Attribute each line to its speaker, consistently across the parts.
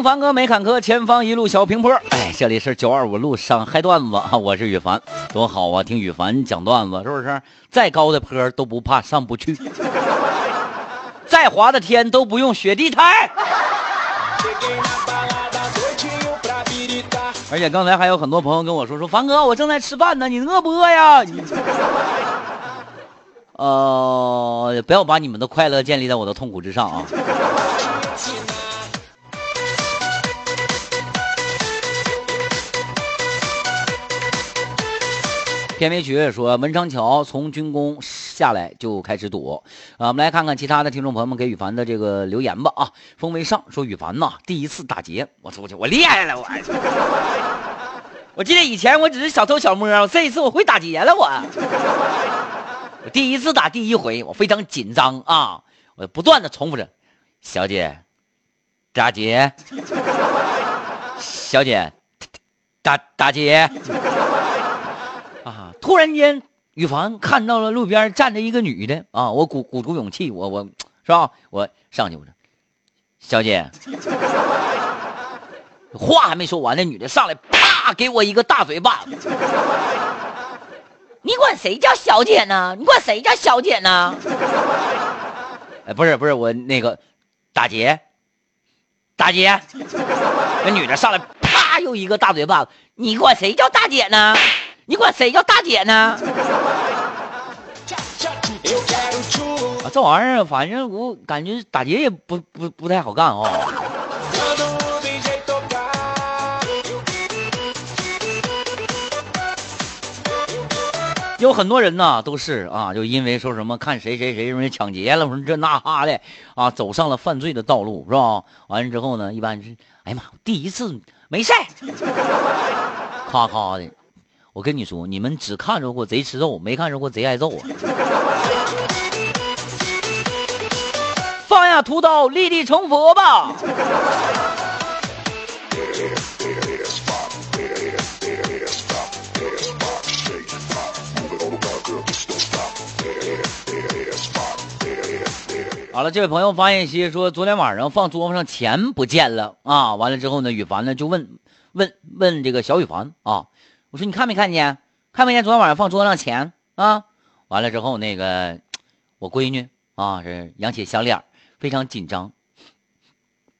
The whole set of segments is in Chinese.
Speaker 1: 听凡哥没坎坷，前方一路小平坡。哎，这里是九二五路上嗨段子啊，我是羽凡，多好啊！听羽凡讲段子，是不是？再高的坡都不怕上不去，再滑的天都不用雪地胎。而且刚才还有很多朋友跟我说说，凡哥，我正在吃饭呢，你饿不饿呀？呃，不要把你们的快乐建立在我的痛苦之上啊。片尾曲说，文昌桥从军工下来就开始堵啊！我们来看看其他的听众朋友们给羽凡的这个留言吧啊！风为上说羽凡呐，第一次打劫，我出去，我厉害了，我 我记得以前我只是小偷小摸，这一次我会打劫了，我我第一次打第一回，我非常紧张啊！我不断的重复着，小姐，打劫，小姐，打打劫。啊！突然间，羽凡看到了路边站着一个女的啊！我鼓鼓足勇气，我我是吧？我上去，我说：“小姐。”话还没说完，那女的上来，啪，给我一个大嘴巴子。你管谁叫小姐呢？你管谁叫小姐呢？哎，不是不是，我那个大姐，大姐，那女的上来，啪，又一个大嘴巴子。你管谁叫大姐呢？你管谁叫大姐呢？啊，这玩意儿反正我感觉打劫也不不不太好干哦。有很多人呢，都是啊，就因为说什么看谁谁谁容易抢劫了，说这那哈的啊，走上了犯罪的道路，是吧？完了之后呢，一般是哎呀妈，第一次没事咔咔的。我跟你说，你们只看着过贼吃肉，没看着过贼挨揍啊！放下屠刀，立地成佛吧！好了，这位朋友发信息说，昨天晚上放桌子上钱不见了啊！完了之后呢，羽凡呢就问问问这个小羽凡啊。我说你看没看见？看没见昨天晚上放桌子上钱啊？完了之后，那个我闺女啊是扬起小脸，非常紧张。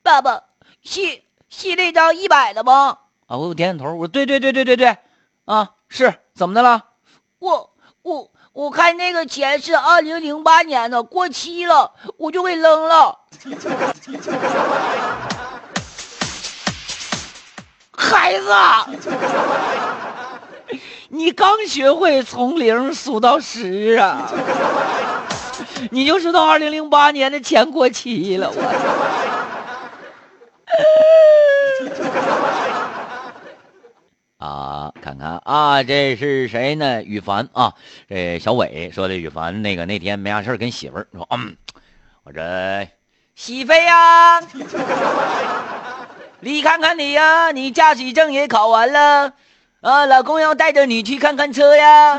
Speaker 1: 爸爸，是是那张一百的吗？啊，我点点头，我说对对对对对对，啊是，怎么的了？我我我看那个钱是二零零八年的，过期了，我就给扔了。孩子。你刚学会从零数到十啊，你就知道二零零八年的钱过期了。我 啊，看看啊，这是谁呢？羽凡啊，这小伟说的。羽凡那个那天没啥事跟媳妇儿说，嗯，我这喜飞呀，你看看你呀，你驾驶证也考完了。啊，老公要带着你去看看车呀！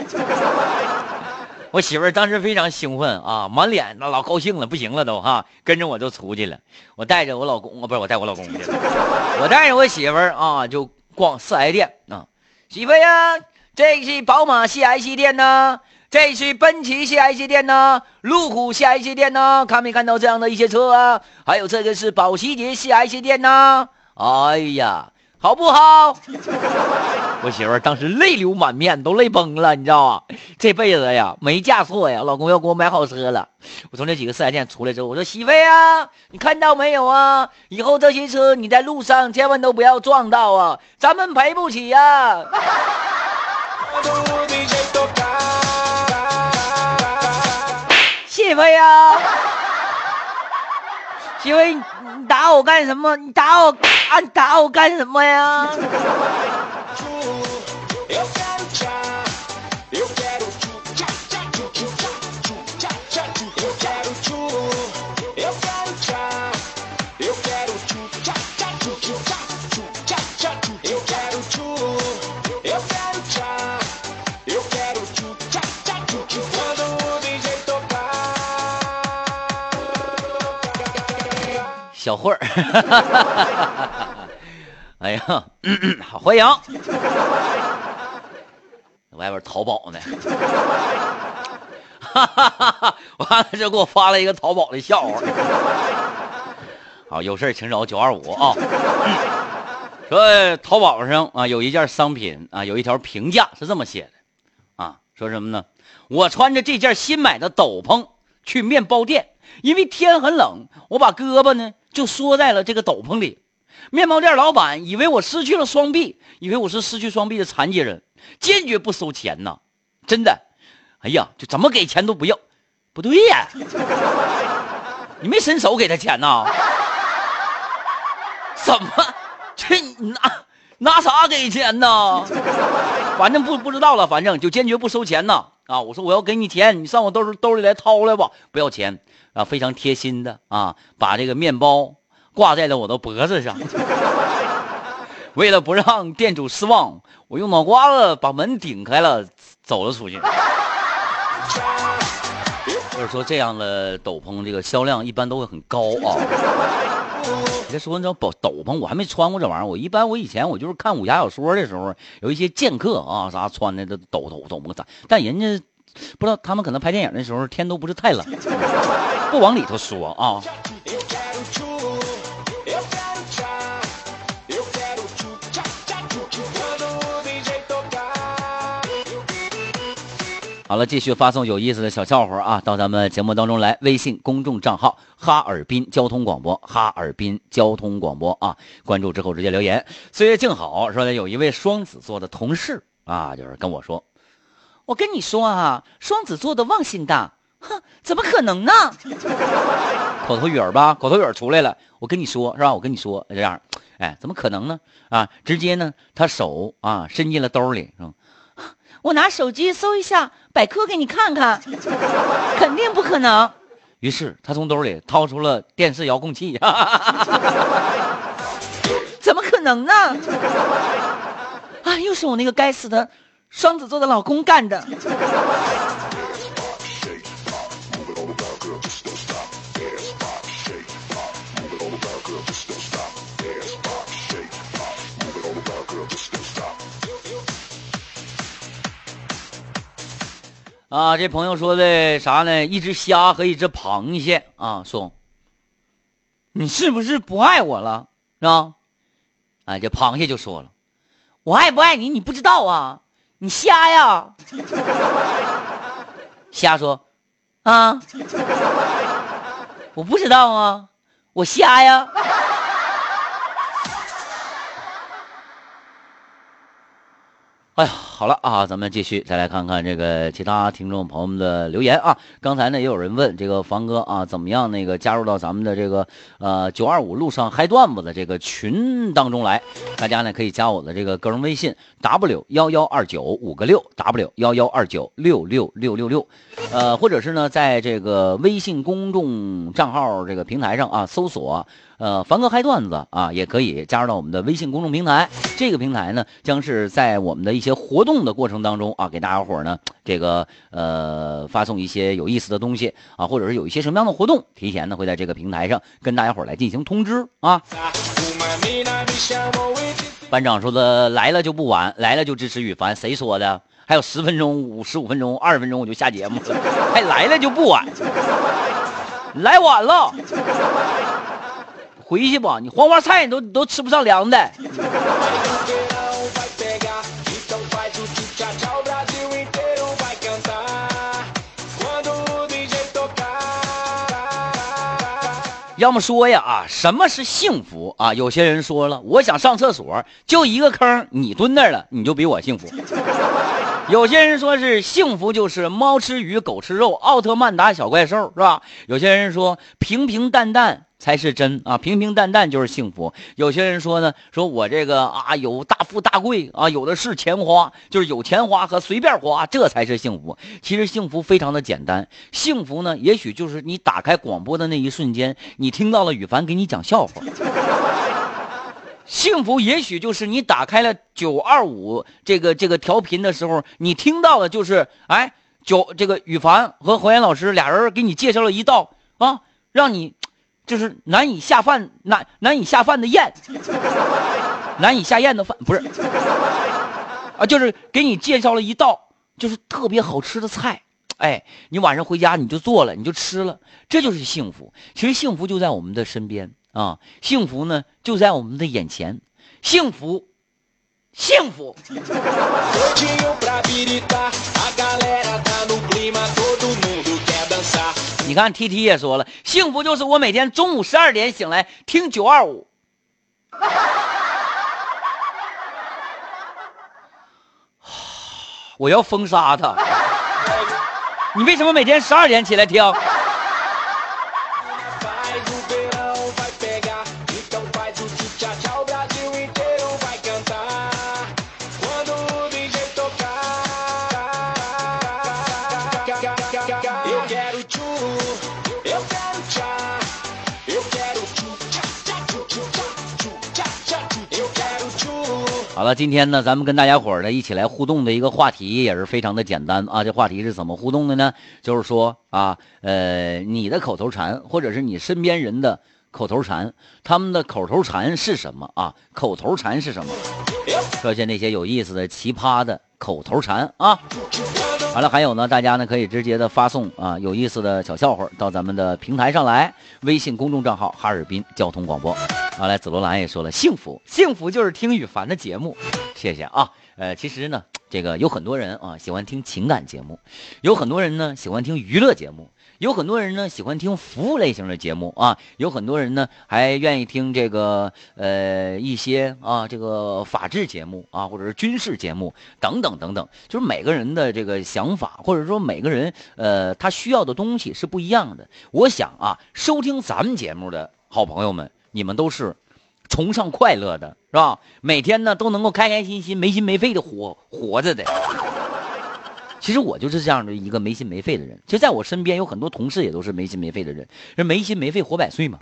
Speaker 1: 我媳妇儿当时非常兴奋啊，满脸那老高兴了，不行了都哈，跟着我就出去了。我带着我老公啊，不是我带我老公去，我带着我媳妇儿啊，就逛四 S 店啊。媳妇呀，这是宝马四 S 店呢，这是奔驰四 S 店呢，路虎四 S 店呢，看没看到这样的一些车啊？还有这个是保时捷四 S 店呢。哎呀！好不好？我媳妇当时泪流满面，都泪崩了，你知道吗？这辈子呀，没嫁错呀，老公要给我买好车了。我从这几个四 S 店出来之后，我说媳妇呀，你看到没有啊？以后这些车你在路上千万都不要撞到啊，咱们赔不起呀。媳妇呀，媳妇，你打我干什么？你打我。你打我干什么呀？小慧儿。哎呀，欢迎！外边淘宝呢，哈哈哈哈！完了就给我发了一个淘宝的笑话。好，有事请找九二五啊。说淘宝上啊有一件商品啊有一条评价是这么写的啊，说什么呢？我穿着这件新买的斗篷去面包店，因为天很冷，我把胳膊呢就缩在了这个斗篷里。面包店老板以为我失去了双臂，以为我是失去双臂的残疾人。坚决不收钱呐，真的，哎呀，就怎么给钱都不要，不对呀，你没伸手给他钱呐？怎么，这拿拿啥给钱呢？反正不不知道了，反正就坚决不收钱呐。啊，我说我要给你钱，你上我兜兜里来掏来吧，不要钱啊，非常贴心的啊，把这个面包挂在了我的脖子上。为了不让店主失望，我用脑瓜子把门顶开了，走了出去。就是说，这样的斗篷，这个销量一般都会很高啊。你知道斗斗篷，我还没穿过这玩意儿。我一般我以前我就是看武侠小说的时候，有一些剑客啊啥穿的这斗斗斗篷，但人家不知道他们可能拍电影的时候天都不是太冷，不往里头说啊。好了，继续发送有意思的小笑话啊，到咱们节目当中来。微信公众账号哈尔滨交通广播，哈尔滨交通广播啊，关注之后直接留言。岁月静好说的有一位双子座的同事啊，就是跟我说，我跟你说啊，双子座的忘性大，哼，怎么可能呢？口头语儿吧，口头语儿出来了。我跟你说是吧？我跟你说这样，哎，怎么可能呢？啊，直接呢，他手啊伸进了兜里，是吧？我拿手机搜一下百科给你看看，肯定不可能。于是他从兜里掏出了电视遥控器，怎么可能呢？啊，又是我那个该死的双子座的老公干的。啊，这朋友说的啥呢？一只虾和一只螃蟹啊，说，你是不是不爱我了？是吧？哎，这螃蟹就说了，我爱不爱你，你不知道啊，你瞎呀。虾说，啊，我不知道啊，我瞎呀。哎呀，好了啊，咱们继续再来看看这个其他听众朋友们的留言啊。刚才呢也有人问这个房哥啊，怎么样那个加入到咱们的这个呃九二五路上嗨段子的这个群当中来？大家呢可以加我的这个个人微信 w 幺幺二九五个六 w 幺幺二九六六六六六，呃，或者是呢在这个微信公众账号这个平台上啊搜索。呃，凡哥嗨段子啊，也可以加入到我们的微信公众平台。这个平台呢，将是在我们的一些活动的过程当中啊，给大家伙呢，这个呃，发送一些有意思的东西啊，或者是有一些什么样的活动，提前呢会在这个平台上跟大家伙来进行通知啊。班长说的来了就不晚，来了就支持羽凡，谁说的？还有十分钟、五十五分钟、二十分钟我就下节目了，还来了就不晚，来晚了。回去吧，你黄花菜你都都吃不上凉的。要么说呀啊，什么是幸福啊？有些人说了，我想上厕所，就一个坑，你蹲那儿了，你就比我幸福。有些人说是幸福就是猫吃鱼，狗吃肉，奥特曼打小怪兽，是吧？有些人说平平淡淡。才是真啊，平平淡淡就是幸福。有些人说呢，说我这个啊有大富大贵啊，有的是钱花，就是有钱花和随便花，这才是幸福。其实幸福非常的简单，幸福呢，也许就是你打开广播的那一瞬间，你听到了羽凡给你讲笑话。幸福也许就是你打开了九二五这个这个调频的时候，你听到的就是哎九这个羽凡和何岩老师俩人给你介绍了一道啊，让你。就是难以下饭难难以下饭的宴，难以下咽的饭不是啊，就是给你介绍了一道就是特别好吃的菜，哎，你晚上回家你就做了，你就吃了，这就是幸福。其实幸福就在我们的身边啊，幸福呢就在我们的眼前，幸福，幸福。你看 T T 也说了，幸福就是我每天中午十二点醒来听九二五。我要封杀他！你为什么每天十二点起来听？了，今天呢，咱们跟大家伙儿呢一起来互动的一个话题也是非常的简单啊。这话题是怎么互动的呢？就是说啊，呃，你的口头禅，或者是你身边人的口头禅，他们的口头禅是什么啊？口头禅是什么？说些那些有意思的、奇葩的口头禅啊。完了，还有呢，大家呢可以直接的发送啊有意思的小笑话到咱们的平台上来，微信公众账号哈尔滨交通广播。好来，紫罗兰也说了，幸福，幸福就是听雨凡的节目，谢谢啊。呃，其实呢，这个有很多人啊喜欢听情感节目，有很多人呢喜欢听娱乐节目。有很多人呢喜欢听服务类型的节目啊，有很多人呢还愿意听这个呃一些啊这个法制节目啊，或者是军事节目等等等等。就是每个人的这个想法，或者说每个人呃他需要的东西是不一样的。我想啊，收听咱们节目的好朋友们，你们都是崇尚快乐的，是吧？每天呢都能够开开心心、没心没肺的活活着的。其实我就是这样的一个没心没肺的人。其实在我身边有很多同事也都是没心没肺的人。人没心没肺活百岁嘛。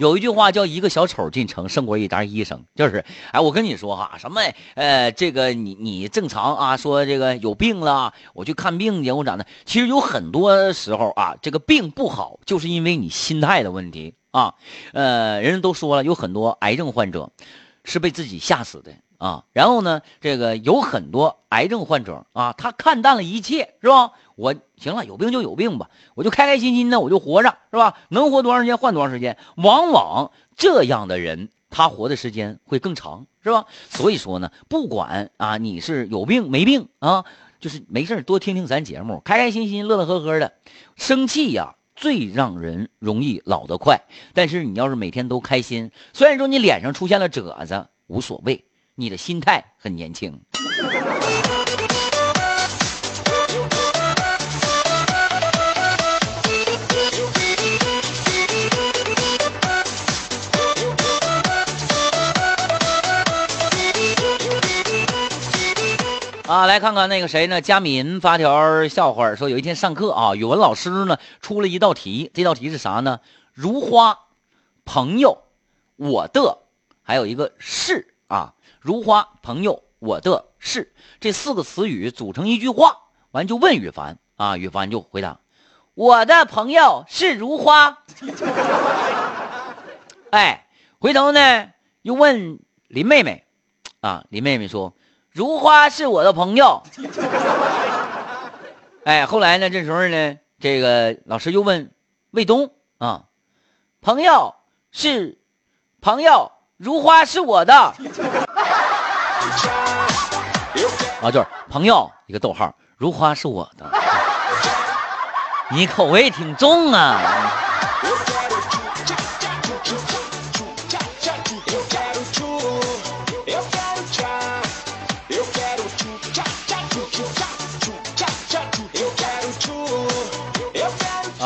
Speaker 1: 有一句话叫“一个小丑进城胜过一沓医生”，就是，哎，我跟你说哈，什么，呃，这个你你正常啊，说这个有病了，我去看病去，我咋的？其实有很多时候啊，这个病不好，就是因为你心态的问题啊。呃，人家都说了，有很多癌症患者是被自己吓死的。啊，然后呢，这个有很多癌症患者啊，他看淡了一切，是吧？我行了，有病就有病吧，我就开开心心的，我就活着，是吧？能活多长时间换多长时间。往往这样的人，他活的时间会更长，是吧？所以说呢，不管啊，你是有病没病啊，就是没事多听听咱节目，开开心心，乐乐呵呵的。生气呀，最让人容易老得快。但是你要是每天都开心，虽然说你脸上出现了褶子，无所谓。你的心态很年轻。啊，来看看那个谁呢？佳敏发条笑话说，有一天上课啊，语文老师呢出了一道题，这道题是啥呢？如花，朋友，我的，还有一个是啊。如花朋友，我的是这四个词语组成一句话，完就问羽凡啊，羽凡就回答：“我的朋友是如花。”哎，回头呢又问林妹妹，啊，林妹妹说：“如花是我的朋友。”哎，后来呢这时候呢，这个老师又问卫东啊，朋友是朋友。如花是我的，啊，就是朋友一个逗号，如花是我的，你口味挺重啊。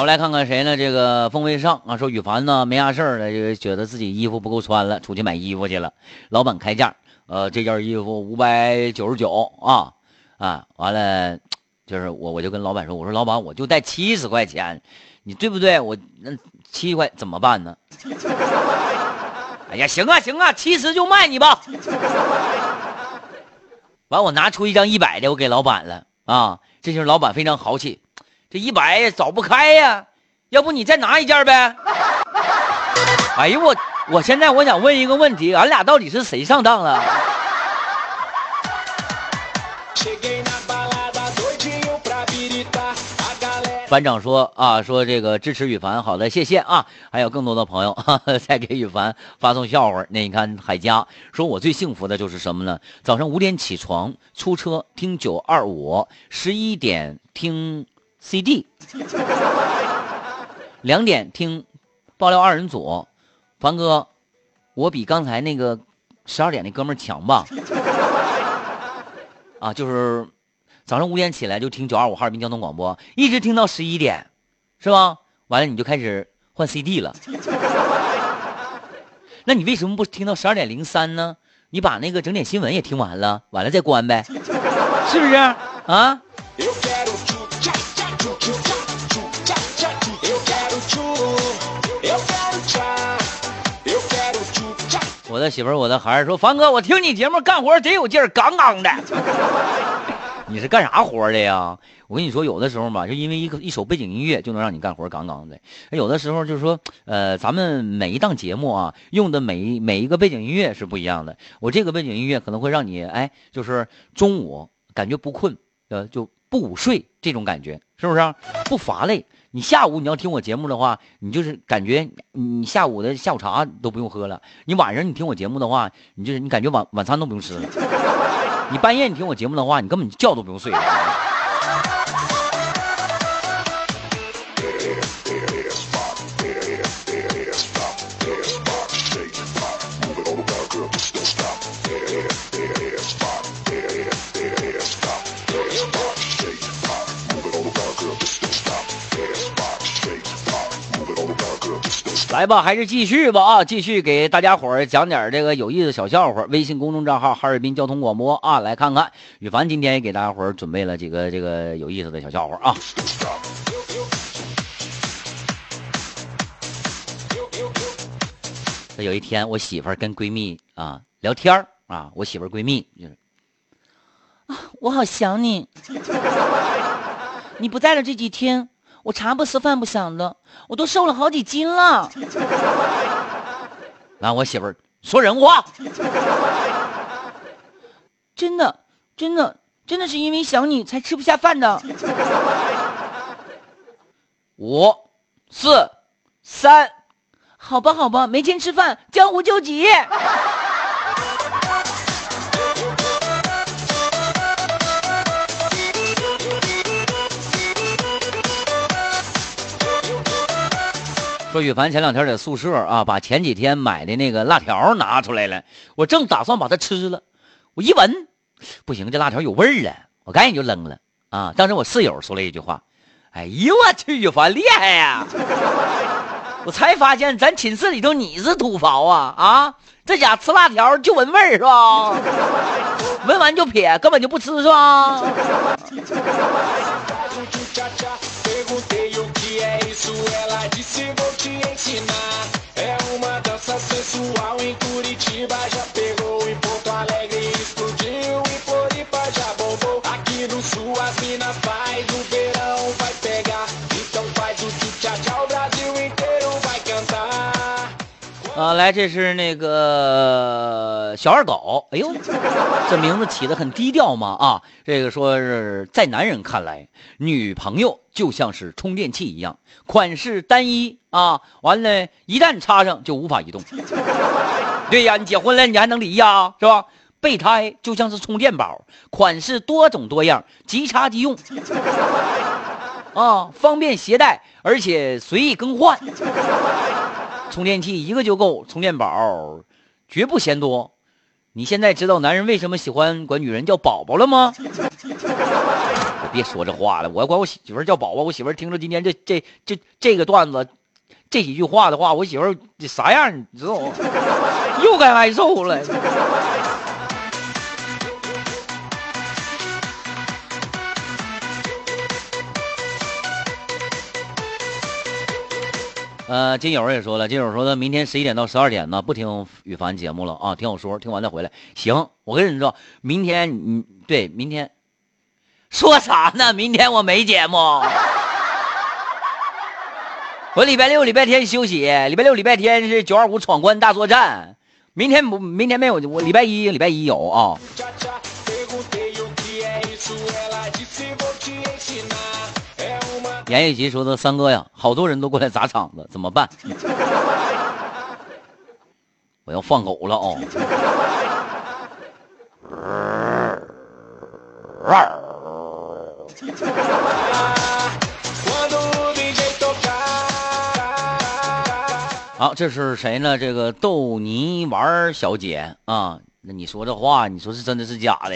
Speaker 1: 我来看看谁呢？这个风味上啊，说羽凡呢没啥事儿了，就觉得自己衣服不够穿了，出去买衣服去了。老板开价，呃，这件衣服五百九十九啊啊，完了，就是我我就跟老板说，我说老板我就带七十块钱，你对不对？我那七块怎么办呢？哎呀，行啊行啊，七十就卖你吧。完，我拿出一张一百的，我给老板了啊，这就是老板非常豪气。这一百也找不开呀，要不你再拿一件呗？哎呦我，我现在我想问一个问题，俺俩到底是谁上当了？班长说啊，说这个支持羽凡，好的，谢谢啊。还有更多的朋友在给羽凡发送笑话。那你看海佳说，我最幸福的就是什么呢？早上五点起床出车听九二五，十一点听 CD，两点听爆料二人组。凡哥，我比刚才那个十二点那哥们强吧？啊，就是。早上五点起来就听九二五哈尔滨交通广播，一直听到十一点，是吧？完了你就开始换 CD 了。那你为什么不听到十二点零三呢？你把那个整点新闻也听完了，完了再关呗，是不是啊？媳妇儿，我的孩儿说，凡哥，我听你节目干活贼有劲儿，杠杠的。你是干啥活的呀？我跟你说，有的时候吧，就因为一个一首背景音乐就能让你干活杠杠的。有的时候就是说，呃，咱们每一档节目啊，用的每一每一个背景音乐是不一样的。我这个背景音乐可能会让你，哎，就是中午感觉不困，呃，就不午睡这种感觉，是不是？不乏累。你下午你要听我节目的话，你就是感觉你下午的下午茶都不用喝了。你晚上你听我节目的话，你就是你感觉晚晚餐都不用吃了。你半夜你听我节目的话，你根本觉都不用睡。来吧，还是继续吧啊！继续给大家伙儿讲点这个有意思的小笑话。微信公众账号哈尔滨交通广播啊，来看看。羽凡今天也给大家伙儿准备了几个这个有意思的小笑话啊。有一天，我媳妇儿跟闺蜜啊聊天啊，我媳妇儿闺蜜就是啊，我好想你，你不在的这几天。我茶不思饭不想的，我都瘦了好几斤了。那我媳妇儿说人话，真的，真的，真的是因为想你才吃不下饭的。五、四、三，好吧，好吧，没钱吃饭，江湖救急。说羽凡前两天在宿舍啊，把前几天买的那个辣条拿出来了，我正打算把它吃了，我一闻，不行，这辣条有味儿了，我赶紧就扔了啊！当时我室友说了一句话：“哎呦我去，羽凡厉害呀！” 我才发现咱寝室里头你是土豪啊啊！这家吃辣条就闻味儿是吧？闻完就撇，根本就不吃是吧？ela disse vou te ensinar. É uma 啊，来，这是那个小二狗。哎呦，这名字起的很低调嘛啊！这个说是在男人看来，女朋友就像是充电器一样，款式单一啊，完了，一旦插上就无法移动。对呀，你结婚了，你还能离呀，是吧？备胎就像是充电宝，款式多种多样，即插即用，啊，方便携带，而且随意更换。充电器一个就够，充电宝绝不嫌多。你现在知道男人为什么喜欢管女人叫宝宝了吗？别说这话了，我要管我媳妇叫宝宝，我媳妇听着今天这这这这个段子，这几句话的话，我媳妇啥样你知道吗？又该挨揍了。呃，金友也说了，金友说的明天十一点到十二点呢，不听羽凡节目了啊，听我说，听完再回来。行，我跟你说，明天你对明天说啥呢？明天我没节目。我礼拜六、礼拜天休息，礼拜六、礼拜天是九二五闯关大作战。明天不，明天没有，我礼拜一、礼拜一有啊。严雨吉说的三哥呀，好多人都过来砸场子，怎么办？我要放狗了哦。好，这是谁呢？这个逗泥丸小姐啊，那你说这话，你说是真的是假的？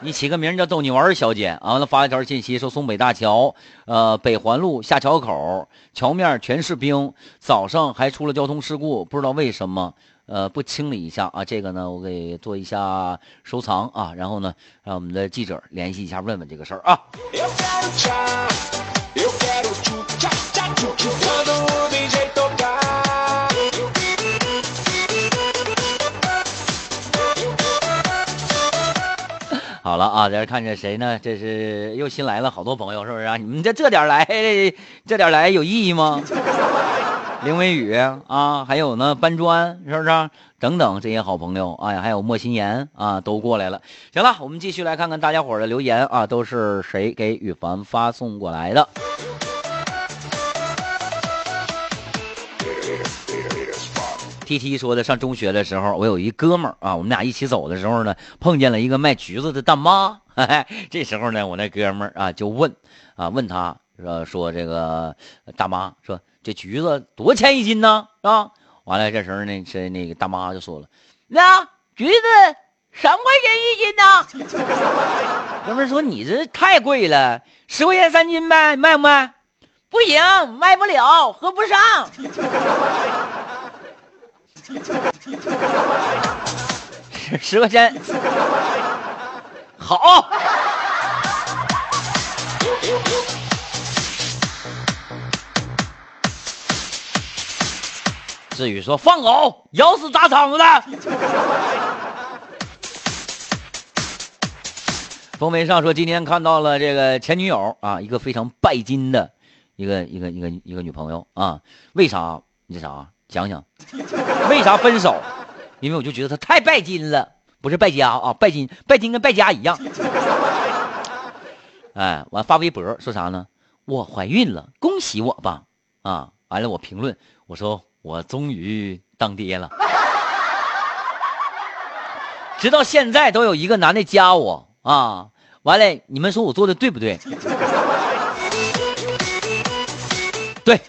Speaker 1: 你起个名叫逗你玩小姐啊，完了发一条信息说松北大桥，呃，北环路下桥口桥面全是冰，早上还出了交通事故，不知道为什么，呃，不清理一下啊？这个呢，我给做一下收藏啊，然后呢，让我们的记者联系一下，问问这个事儿啊。好了啊，这看着谁呢？这是又新来了好多朋友，是不是啊？你们这这点来，这点来有意义吗？林微雨啊，还有呢，搬砖是不是？等等这些好朋友，哎呀，还有莫心言啊，都过来了。行了，我们继续来看看大家伙的留言啊，都是谁给羽凡发送过来的？T T 说的，上中学的时候，我有一哥们儿啊，我们俩一起走的时候呢，碰见了一个卖橘子的大妈。这时候呢，我那哥们儿啊就问啊，问他说说这个大妈说这橘子多钱一斤呢？啊，完了这时候呢，是那个大妈就说了，那橘子三块钱一斤呢。哥们儿说你这太贵了，十块钱三斤呗，卖不卖？不行，卖不了，合不上。十十块钱，好。至于说放狗，咬死砸场子的。风梅上说，今天看到了这个前女友啊，一个非常拜金的一个一个一个一个女朋友啊，为啥？你啥？想想，为啥分手？因为我就觉得他太拜金了，不是败家啊，拜金，拜金跟败家一样。哎，完发微博说啥呢？我怀孕了，恭喜我吧！啊，完了我评论，我说我终于当爹了。直到现在都有一个男的加我啊，完了你们说我做的对不对？对。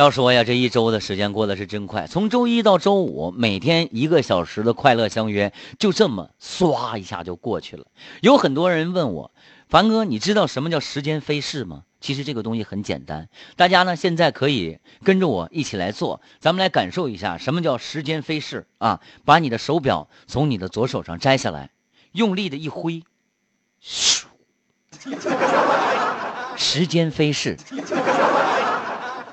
Speaker 1: 要说呀，这一周的时间过得是真快，从周一到周五，每天一个小时的快乐相约，就这么唰一下就过去了。有很多人问我，凡哥，你知道什么叫时间飞逝吗？其实这个东西很简单，大家呢现在可以跟着我一起来做，咱们来感受一下什么叫时间飞逝啊！把你的手表从你的左手上摘下来，用力的一挥，咻，时间飞逝。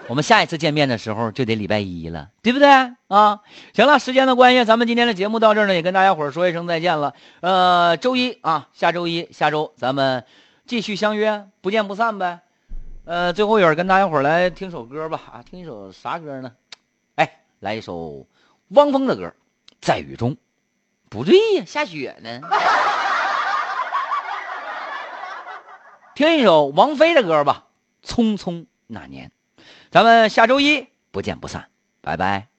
Speaker 1: 我们下一次见面的时候就得礼拜一了，对不对啊？行了，时间的关系，咱们今天的节目到这儿呢，也跟大家伙说一声再见了。呃，周一啊，下周一，下周咱们继续相约，不见不散呗。呃，最后一会跟大家伙来听首歌吧，啊，听一首啥歌呢？哎，来一首汪峰的歌，《在雨中》。不对呀，下雪呢。听一首王菲的歌吧，《匆匆那年》。咱们下周一不见不散，拜拜。